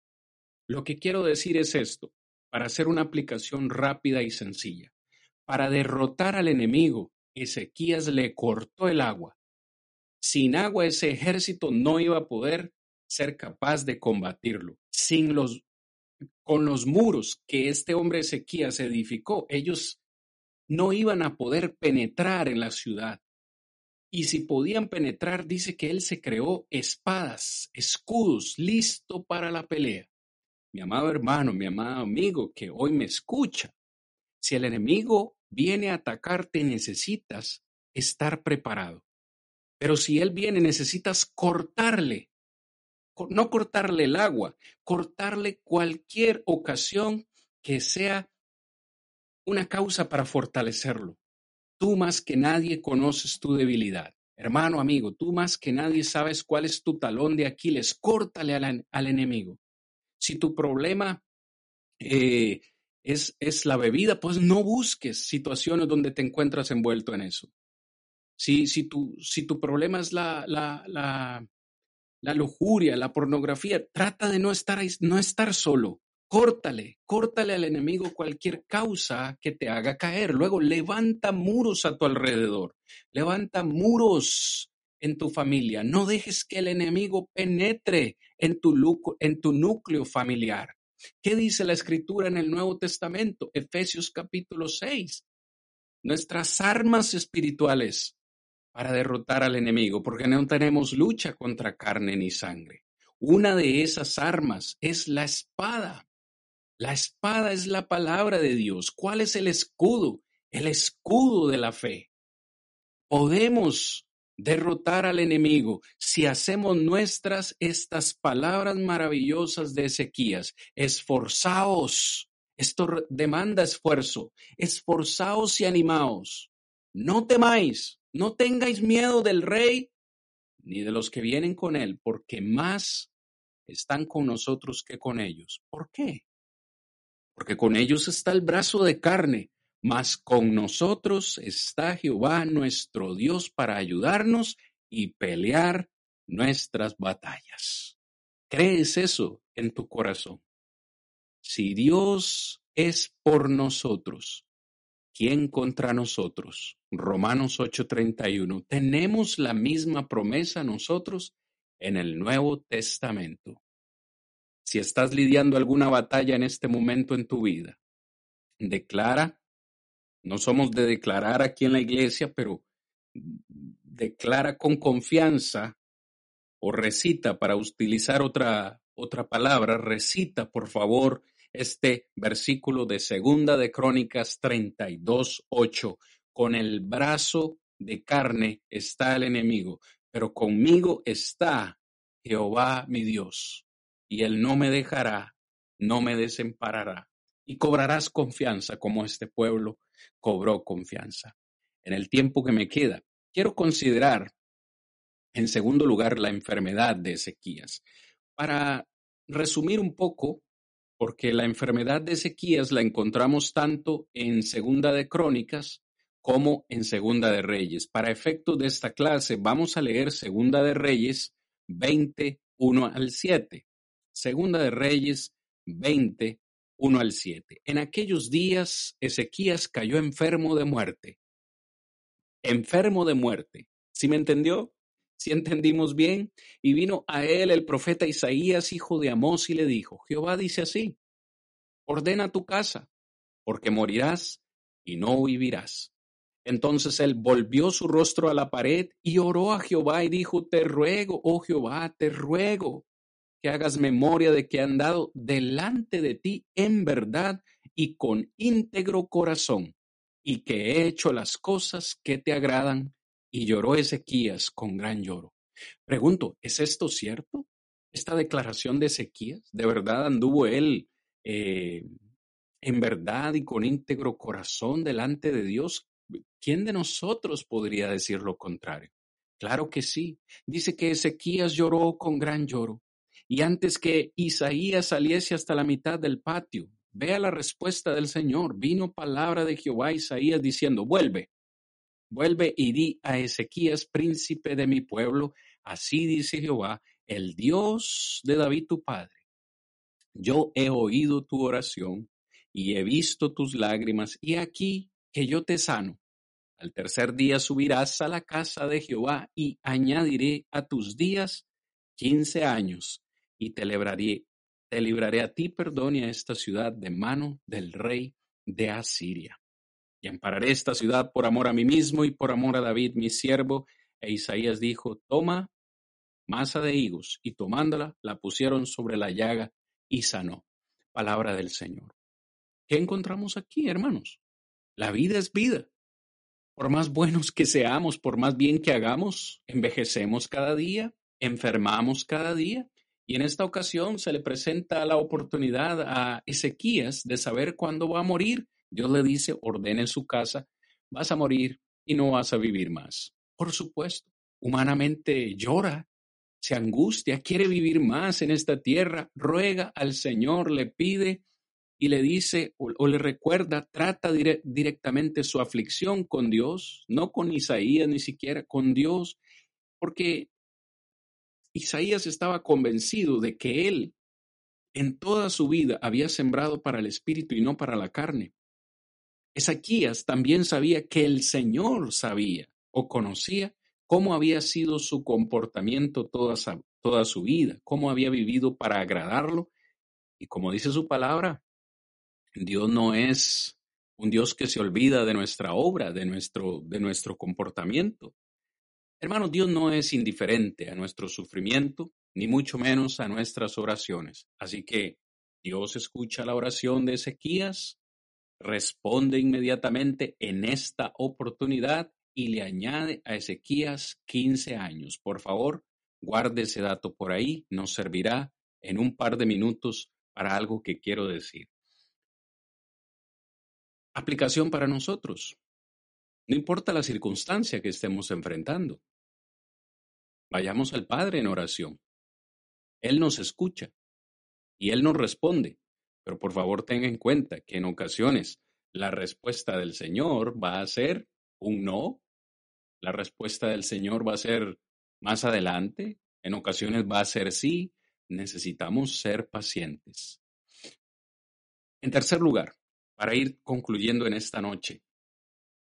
Lo que quiero decir es esto para hacer una aplicación rápida y sencilla. Para derrotar al enemigo, Ezequías le cortó el agua. Sin agua ese ejército no iba a poder ser capaz de combatirlo. Sin los con los muros que este hombre Ezequías edificó, ellos no iban a poder penetrar en la ciudad. Y si podían penetrar, dice que él se creó espadas, escudos, listo para la pelea mi amado hermano, mi amado amigo que hoy me escucha, si el enemigo viene a atacarte, necesitas estar preparado. Pero si él viene, necesitas cortarle, no cortarle el agua, cortarle cualquier ocasión que sea una causa para fortalecerlo. Tú más que nadie conoces tu debilidad. Hermano, amigo, tú más que nadie sabes cuál es tu talón de Aquiles. Córtale al, enemigo. Si tu problema eh, es, es la bebida, pues no busques situaciones donde te encuentras envuelto en eso. Si, si, tu, si tu problema es la, la, la, la lujuria, la pornografía, trata de no estar, no estar solo. Córtale, córtale al enemigo cualquier causa que te haga caer. Luego levanta muros a tu alrededor. Levanta muros en tu familia. No dejes que el enemigo penetre en tu, núcleo familiar. ¿Qué dice la escritura en el Nuevo Testamento? Efesios capítulo 6. Nuestras armas espirituales para derrotar al enemigo, porque no tenemos lucha contra carne ni sangre. Una de esas armas es la espada. La espada es la palabra de Dios. ¿Cuál es el escudo? El escudo de la fe. Podemos derrotar al enemigo si hacemos nuestras estas palabras maravillosas de Ezequías. Esforzaos. Esto demanda esfuerzo. Esforzaos y animaos. No temáis, no tengáis miedo del rey ni de los que vienen con él, porque más están con nosotros que con ellos. ¿Por qué? Porque con ellos está el brazo de carne mas con nosotros está Jehová nuestro Dios para ayudarnos y pelear nuestras batallas. ¿Crees eso en tu corazón? Si Dios es por nosotros, ¿quién contra nosotros? Romanos 8:31. Tenemos la misma promesa nosotros en el Nuevo Testamento. Si estás lidiando alguna batalla en este momento en tu vida, declara no somos de declarar aquí en la iglesia, pero declara con confianza o recita, para utilizar otra, otra palabra, recita por favor este versículo de Segunda de Crónicas 32, 8. Con el brazo de carne está el enemigo, pero conmigo está Jehová mi Dios, y él no me dejará, no me desamparará, y cobrarás confianza como este pueblo cobró confianza. En el tiempo que me queda, quiero considerar, en segundo lugar, la enfermedad de Ezequías. Para resumir un poco, porque la enfermedad de Ezequías la encontramos tanto en Segunda de Crónicas como en Segunda de Reyes. Para efectos de esta clase, vamos a leer Segunda de Reyes 21 al 7. Segunda de Reyes 20, 1 al 7. En aquellos días Ezequías cayó enfermo de muerte. Enfermo de muerte. ¿Sí me entendió? ¿Sí entendimos bien? Y vino a él el profeta Isaías, hijo de Amós, y le dijo, Jehová dice así, ordena tu casa, porque morirás y no vivirás. Entonces él volvió su rostro a la pared y oró a Jehová y dijo, Te ruego, oh Jehová, te ruego que hagas memoria de que he andado delante de ti en verdad y con íntegro corazón, y que he hecho las cosas que te agradan. Y lloró Ezequías con gran lloro. Pregunto, ¿es esto cierto? ¿Esta declaración de Ezequías? ¿De verdad anduvo él eh, en verdad y con íntegro corazón delante de Dios? ¿Quién de nosotros podría decir lo contrario? Claro que sí. Dice que Ezequías lloró con gran lloro. Y antes que Isaías saliese hasta la mitad del patio, vea la respuesta del Señor. Vino palabra de Jehová a Isaías diciendo, vuelve, vuelve y di a Ezequías, príncipe de mi pueblo, así dice Jehová, el Dios de David tu padre. Yo he oído tu oración y he visto tus lágrimas, y aquí que yo te sano. Al tercer día subirás a la casa de Jehová y añadiré a tus días quince años y te libraré, te libraré a ti, perdón, y a esta ciudad de mano del rey de Asiria. Y ampararé esta ciudad por amor a mí mismo y por amor a David, mi siervo. E Isaías dijo, toma masa de higos, y tomándola, la pusieron sobre la llaga y sanó. Palabra del Señor. ¿Qué encontramos aquí, hermanos? La vida es vida. Por más buenos que seamos, por más bien que hagamos, envejecemos cada día, enfermamos cada día. Y en esta ocasión se le presenta la oportunidad a Ezequías de saber cuándo va a morir. Dios le dice, ordene su casa, vas a morir y no vas a vivir más. Por supuesto, humanamente llora, se angustia, quiere vivir más en esta tierra, ruega al Señor, le pide y le dice o, le recuerda, trata directamente su aflicción con Dios, no con Isaías ni siquiera, con Dios, porque Isaías estaba convencido de que él en toda su vida había sembrado para el espíritu y no para la carne. Ezequías también sabía que el Señor sabía o conocía cómo había sido su comportamiento toda, su vida, cómo había vivido para agradarlo. Y como dice su palabra, Dios no es un Dios que se olvida de nuestra obra, de nuestro comportamiento. Hermano, Dios no es indiferente a nuestro sufrimiento, ni mucho menos a nuestras oraciones. Así que Dios escucha la oración de Ezequías, responde inmediatamente en esta oportunidad y le añade a Ezequías 15 años. Por favor, guarde ese dato por ahí, nos servirá en un par de minutos para algo que quiero decir. Aplicación para nosotros. No importa la circunstancia que estemos enfrentando. Vayamos al Padre en oración. Él nos escucha y Él nos responde. Pero por favor tenga en cuenta que en ocasiones la respuesta del Señor va a ser un no. La respuesta del Señor va a ser más adelante. En ocasiones va a ser sí. Necesitamos ser pacientes. En tercer lugar, para ir concluyendo en esta noche,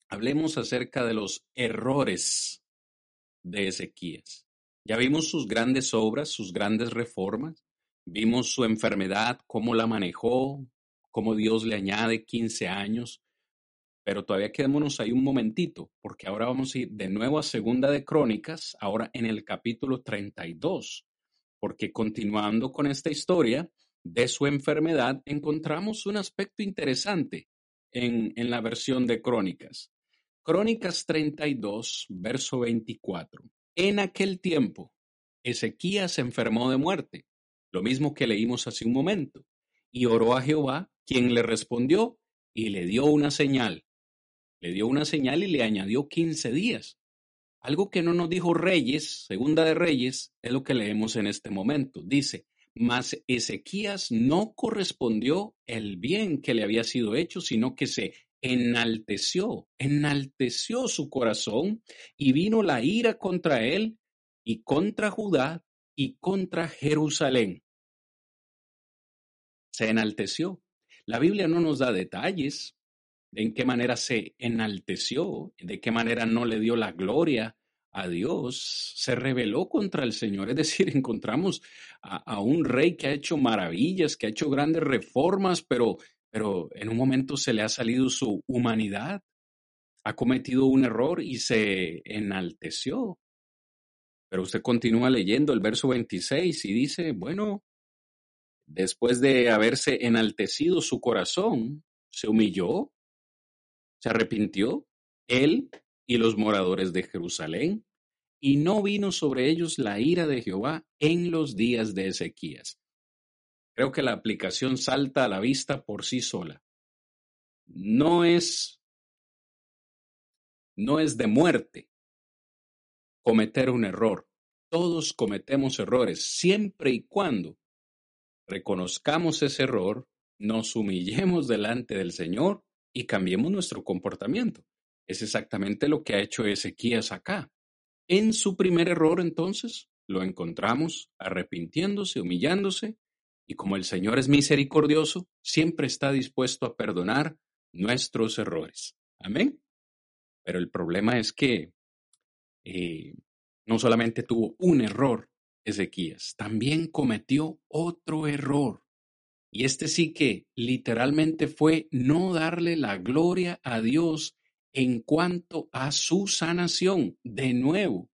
hablemos acerca de los errores de Ezequías. Ya vimos sus grandes obras, sus grandes reformas, vimos su enfermedad, cómo la manejó, cómo Dios le añade 15 años, pero todavía quedémonos ahí un momentito, porque ahora vamos a ir de nuevo a Segunda de Crónicas, ahora en el capítulo 32, porque continuando con esta historia, de su enfermedad, encontramos un aspecto interesante en, en la versión de Crónicas. Crónicas 32, verso 24. En aquel tiempo, Ezequías se enfermó de muerte, lo mismo que leímos hace un momento, y oró a Jehová, quien le respondió y le dio una señal. Le dio una señal y le añadió 15 días. Algo que no nos dijo Reyes, segunda de Reyes, es lo que leemos en este momento. Dice, mas Ezequías no correspondió el bien que le había sido hecho, sino que se enalteció, enalteció su corazón y vino la ira contra él y contra Judá y contra Jerusalén. Se enalteció. La Biblia no nos da detalles de en qué manera se enalteció, de qué manera no le dio la gloria a Dios, se rebeló contra el Señor. Es decir, encontramos a, un rey que ha hecho maravillas, que ha hecho grandes reformas, pero, pero en un momento se le ha salido su humanidad, ha cometido un error y se enalteció. Pero usted continúa leyendo el verso 26 y dice, bueno, después de haberse enaltecido su corazón, se humilló, se arrepintió, él y los moradores de Jerusalén, y no vino sobre ellos la ira de Jehová en los días de Ezequías. Creo que la aplicación salta a la vista por sí sola. No es no es de muerte cometer un error. Todos cometemos errores siempre y cuando reconozcamos ese error, nos humillemos delante del Señor y cambiemos nuestro comportamiento. Es exactamente lo que ha hecho Ezequías acá. En su primer error, entonces, lo encontramos arrepintiéndose, humillándose, y como el Señor es misericordioso, siempre está dispuesto a perdonar nuestros errores. Amén. Pero el problema es que eh, no solamente tuvo un error Ezequías, también cometió otro error. Y este sí que literalmente fue no darle la gloria a Dios en cuanto a su sanación. De nuevo,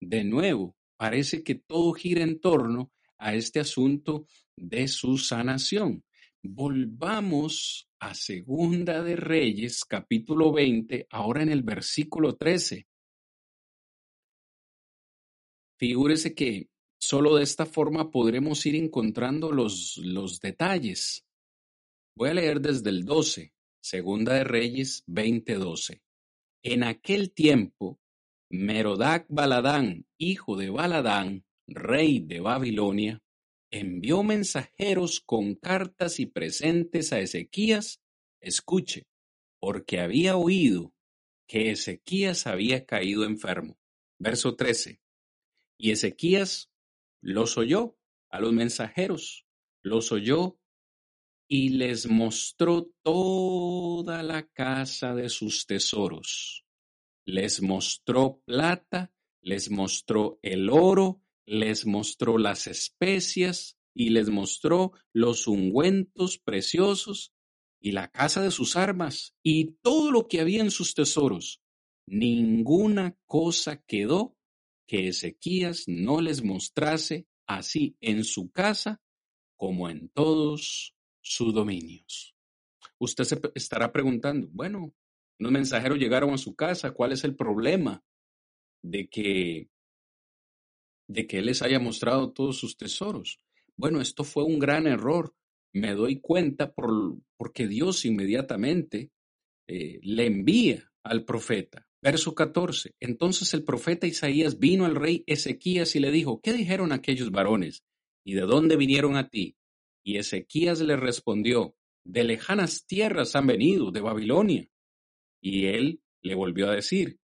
de nuevo, parece que todo gira en torno a este asunto de su sanación. Volvamos a Segunda de Reyes, capítulo 20, ahora en el versículo 13. Figúrese que solo de esta forma podremos ir encontrando los, los detalles. Voy a leer desde el 12. Segunda de Reyes 20:12. En aquel tiempo, Merodac Baladán, hijo de Baladán, rey de Babilonia, envió mensajeros con cartas y presentes a Ezequías, escuche, porque había oído que Ezequías había caído enfermo. Verso 13. Y Ezequías los oyó a los mensajeros, los oyó y les mostró toda la casa de sus tesoros. Les mostró plata, les mostró el oro, les mostró las especias y les mostró los ungüentos preciosos y la casa de sus armas y todo lo que había en sus tesoros. Ninguna cosa quedó que Ezequías no les mostrase así en su casa como en todos sus dominios. Usted se estará preguntando, bueno, unos mensajeros llegaron a su casa, ¿cuál es el problema de que de que él les haya mostrado todos sus tesoros? Bueno, esto fue un gran error. Me doy cuenta por, porque Dios inmediatamente eh, le envía al profeta. Verso 14. Entonces el profeta Isaías vino al rey Ezequías y le dijo, ¿qué dijeron aquellos varones? ¿Y de dónde vinieron a ti? Y Ezequías le respondió, de lejanas tierras han venido, de Babilonia. Y él le volvió a decir,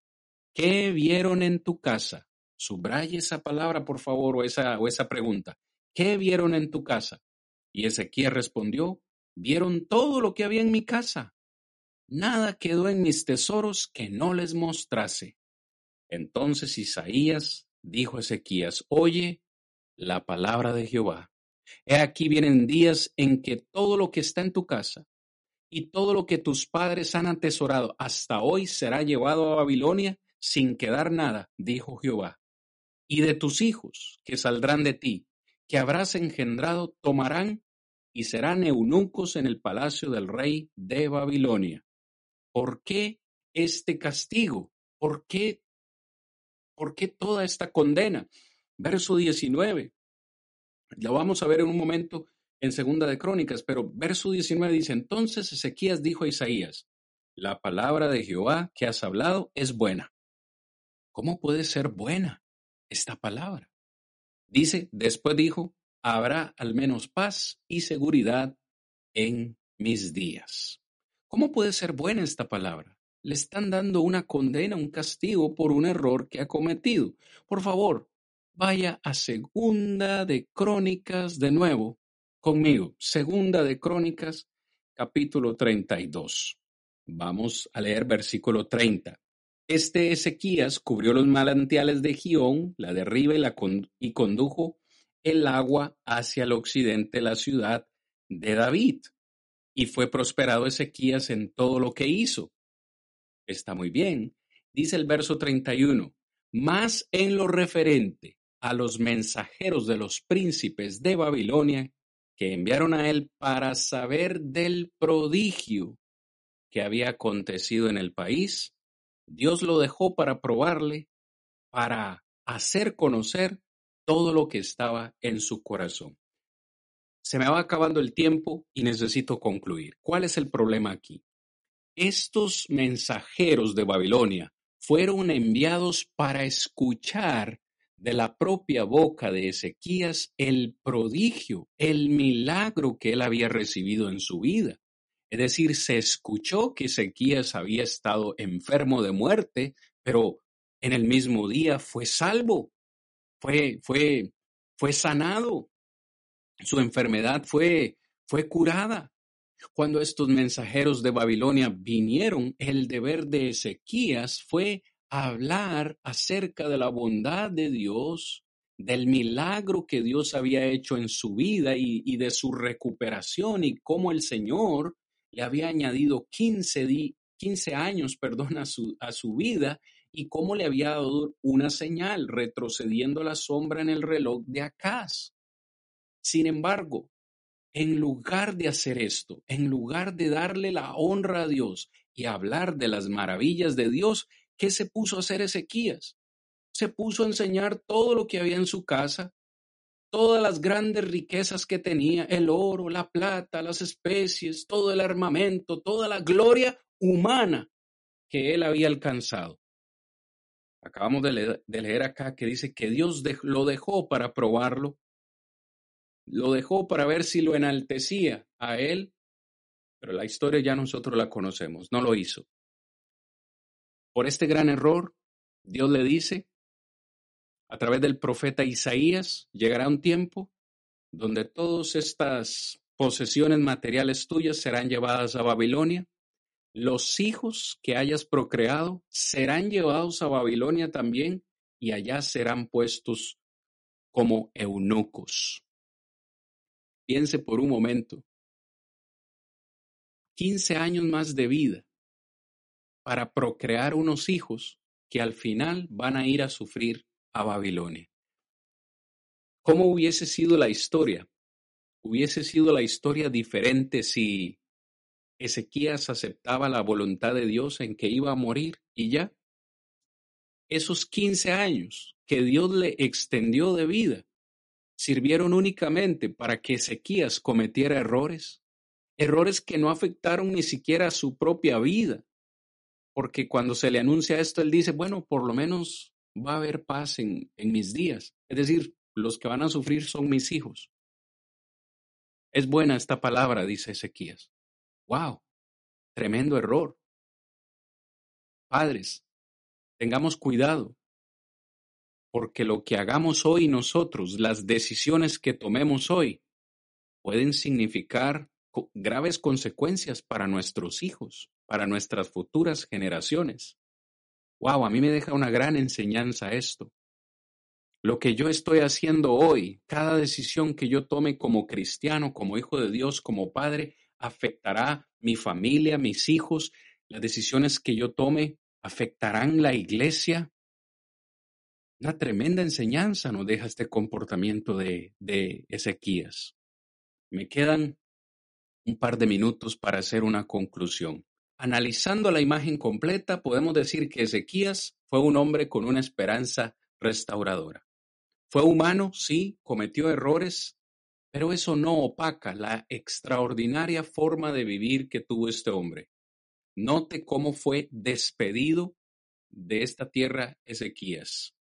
¿qué vieron en tu casa? Subraye esa palabra, por favor, o esa, o esa pregunta. ¿Qué vieron en tu casa? Y Ezequías respondió, vieron todo lo que había en mi casa. Nada quedó en mis tesoros que no les mostrase. Entonces Isaías dijo a Ezequías, oye la palabra de Jehová. He aquí vienen días en que todo lo que está en tu casa y todo lo que tus padres han atesorado hasta hoy será llevado a Babilonia sin quedar nada, dijo Jehová. Y de tus hijos que saldrán de ti, que habrás engendrado, tomarán y serán eunucos en el palacio del rey de Babilonia. ¿Por qué este castigo? ¿Por qué, por qué toda esta condena? Verso 19. Lo vamos a ver en un momento en Segunda de Crónicas, pero verso 19 dice, entonces Ezequías dijo a Isaías, la palabra de Jehová que has hablado es buena. ¿Cómo puede ser buena esta palabra? Dice, después dijo, habrá al menos paz y seguridad en mis días. ¿Cómo puede ser buena esta palabra? Le están dando una condena, un castigo por un error que ha cometido. Por favor, vaya a Segunda de Crónicas de nuevo conmigo. Segunda de Crónicas, capítulo 32. Vamos a leer versículo 30. Este Ezequías cubrió los manantiales de Gión, la de arriba y, y condujo el agua hacia el occidente de la ciudad de David. Y fue prosperado Ezequías en todo lo que hizo. Está muy bien. Dice el verso 31. Más en lo referente a los mensajeros de los príncipes de Babilonia que enviaron a él para saber del prodigio que había acontecido en el país, Dios lo dejó para probarle, para hacer conocer todo lo que estaba en su corazón. Se me va acabando el tiempo y necesito concluir. ¿Cuál es el problema aquí? Estos mensajeros de Babilonia fueron enviados para escuchar de la propia boca de Ezequías el prodigio, el milagro que él había recibido en su vida. Es decir, se escuchó que Ezequías había estado enfermo de muerte, pero en el mismo día fue salvo, fue, fue, fue sanado, su enfermedad fue, fue curada. Cuando estos mensajeros de Babilonia vinieron, el deber de Ezequías fue hablar acerca de la bondad de Dios, del milagro que Dios había hecho en su vida y, de su recuperación y cómo el Señor le había añadido 15, 15 años perdón, a, su, a su vida y cómo le había dado una señal retrocediendo la sombra en el reloj de Acaz. Sin embargo, en lugar de hacer esto, en lugar de darle la honra a Dios y hablar de las maravillas de Dios, ¿qué se puso a hacer Ezequías? Se puso a enseñar todo lo que había en su casa, todas las grandes riquezas que tenía, el oro, la plata, las especies, todo el armamento, toda la gloria humana que él había alcanzado. Acabamos de leer, acá que dice que Dios lo dejó para probarlo, lo dejó para ver si lo enaltecía a él, pero la historia ya nosotros la conocemos, no lo hizo. Por este gran error, Dios le dice, a través del profeta Isaías, llegará un tiempo donde todas estas posesiones materiales tuyas serán llevadas a Babilonia. Los hijos que hayas procreado serán llevados a Babilonia también y allá serán puestos como eunucos. Piense por un momento. 15 años más de vida para procrear unos hijos que al final van a ir a sufrir a Babilonia. ¿Cómo hubiese sido la historia? Hubiese sido la historia diferente si Ezequías aceptaba la voluntad de Dios en que iba a morir y ya. Esos 15 años que Dios le extendió de vida sirvieron únicamente para que Ezequías cometiera errores, errores que no afectaron ni siquiera a su propia vida, porque cuando se le anuncia esto, él dice, bueno, por lo menos va a haber paz en, en mis días. Es decir, los que van a sufrir son mis hijos. Es buena esta palabra, dice Ezequías. ¡Wow! Tremendo error. Padres, tengamos cuidado, porque lo que hagamos hoy nosotros, las decisiones que tomemos hoy, pueden significar graves consecuencias para nuestros hijos para nuestras futuras generaciones. Wow, a mí me deja una gran enseñanza esto. Lo que yo estoy haciendo hoy, cada decisión que yo tome como cristiano, como hijo de Dios, como padre, afectará mi familia, mis hijos. Las decisiones que yo tome afectarán la iglesia. Una tremenda enseñanza nos deja este comportamiento de, de Ezequías. Me quedan un par de minutos para hacer una conclusión. Analizando la imagen completa, podemos decir que Ezequías fue un hombre con una esperanza restauradora. Fue humano, sí, cometió errores, pero eso no opaca la extraordinaria forma de vivir que tuvo este hombre. Note cómo fue despedido de esta tierra Ezequías.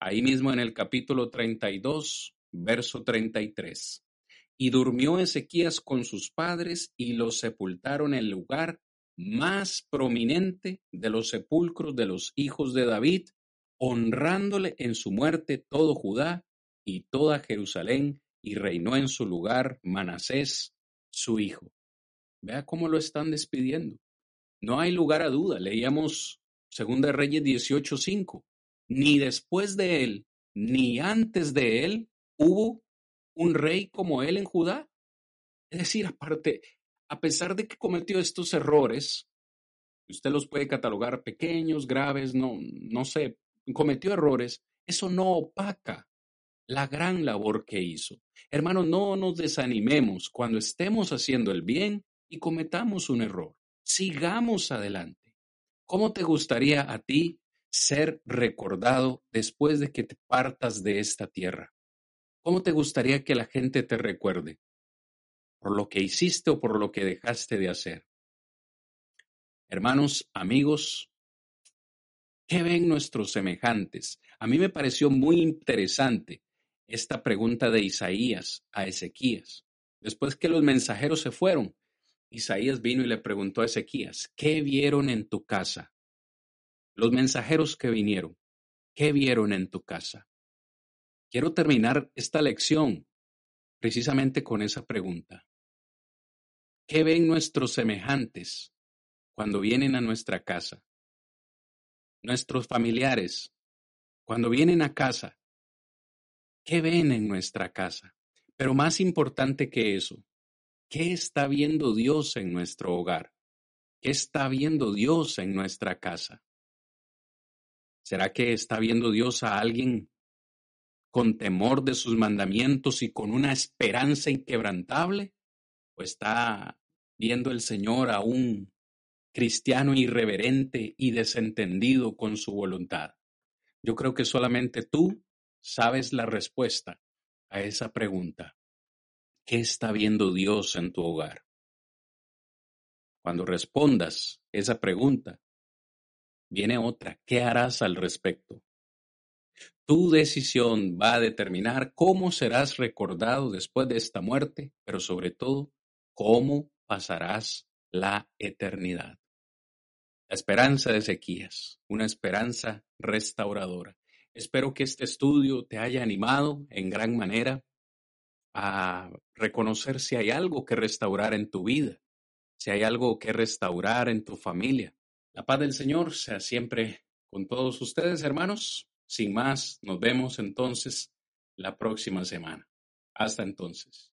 Ahí mismo en el capítulo 32, verso 33. Y durmió Ezequías con sus padres y los sepultaron en el lugar más prominente de los sepulcros de los hijos de David, honrándole en su muerte todo Judá y toda Jerusalén, y reinó en su lugar Manasés, su hijo. Vea cómo lo están despidiendo. No hay lugar a duda. Leíamos Segunda Reyes 18:5. Ni después de él, ni antes de él, hubo un rey como él en Judá. Es decir, aparte, a pesar de que cometió estos errores, usted los puede catalogar pequeños, graves, no, no sé, cometió errores, eso no opaca la gran labor que hizo. Hermanos, no nos desanimemos cuando estemos haciendo el bien y cometamos un error. Sigamos adelante. ¿Cómo te gustaría a ti ser recordado después de que te partas de esta tierra? ¿Cómo te gustaría que la gente te recuerde? ¿Por lo que hiciste o por lo que dejaste de hacer? Hermanos, amigos, ¿qué ven nuestros semejantes? A mí me pareció muy interesante esta pregunta de Isaías a Ezequías. Después que los mensajeros se fueron, Isaías vino y le preguntó a Ezequías, ¿qué vieron en tu casa? Los mensajeros que vinieron, ¿qué vieron en tu casa? Quiero terminar esta lección precisamente con esa pregunta. ¿Qué ven nuestros semejantes cuando vienen a nuestra casa? Nuestros familiares, cuando vienen a casa, ¿qué ven en nuestra casa? Pero más importante que eso, ¿Qué está viendo Dios en nuestro hogar? ¿Qué está viendo Dios en nuestra casa? ¿Será que está viendo Dios a alguien con temor de sus mandamientos y con una esperanza inquebrantable? ¿O está viendo el Señor a un cristiano irreverente y desentendido con su voluntad? Yo creo que solamente tú sabes la respuesta a esa pregunta. ¿Qué está viendo Dios en tu hogar? Cuando respondas esa pregunta, viene otra. ¿Qué harás al respecto? Tu decisión va a determinar cómo serás recordado después de esta muerte, pero sobre todo, cómo pasarás la eternidad. La esperanza de Ezequías, una esperanza restauradora. Espero que este estudio te haya animado en gran manera a reconocer si hay algo que restaurar en tu vida, si hay algo que restaurar en tu familia. La paz del Señor sea siempre con todos ustedes, hermanos. Sin más, nos vemos entonces la próxima semana. Hasta entonces.